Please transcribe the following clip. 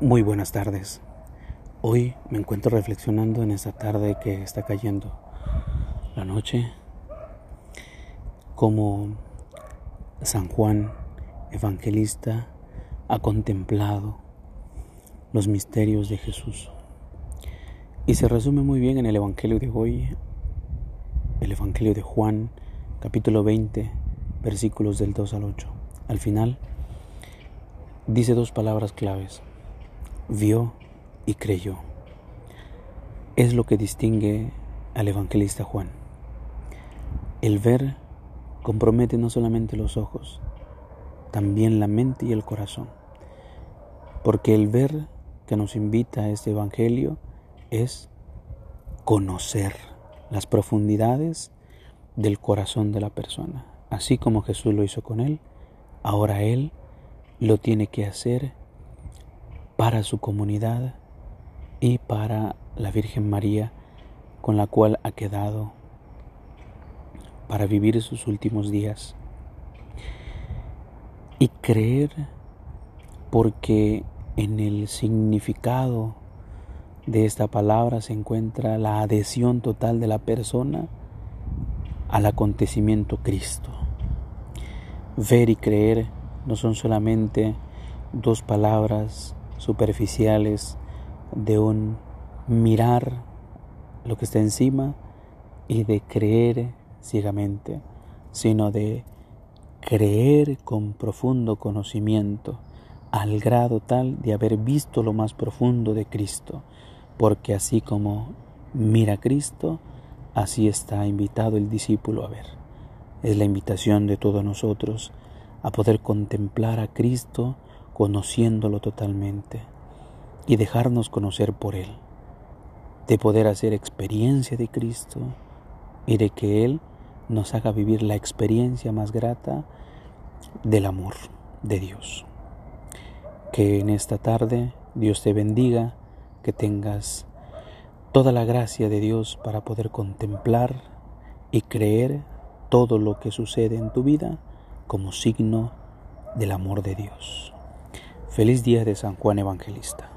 Muy buenas tardes. Hoy me encuentro reflexionando en esta tarde que está cayendo la noche, como San Juan, evangelista, ha contemplado los misterios de Jesús. Y se resume muy bien en el Evangelio de hoy, el Evangelio de Juan, capítulo 20, versículos del 2 al 8. Al final, dice dos palabras claves, vio y creyó. Es lo que distingue al evangelista Juan. El ver compromete no solamente los ojos, también la mente y el corazón. Porque el ver que nos invita a este Evangelio es conocer las profundidades del corazón de la persona. Así como Jesús lo hizo con él, ahora él lo tiene que hacer para su comunidad y para la Virgen María con la cual ha quedado para vivir sus últimos días. Y creer porque en el significado de esta palabra se encuentra la adhesión total de la persona al acontecimiento Cristo. Ver y creer no son solamente dos palabras superficiales de un mirar lo que está encima y de creer ciegamente, sino de creer con profundo conocimiento, al grado tal de haber visto lo más profundo de Cristo, porque así como mira Cristo, así está invitado el discípulo a ver. Es la invitación de todos nosotros a poder contemplar a Cristo conociéndolo totalmente y dejarnos conocer por Él, de poder hacer experiencia de Cristo y de que Él nos haga vivir la experiencia más grata del amor de Dios. Que en esta tarde Dios te bendiga, que tengas toda la gracia de Dios para poder contemplar y creer todo lo que sucede en tu vida como signo del amor de Dios. Feliz día de San Juan Evangelista.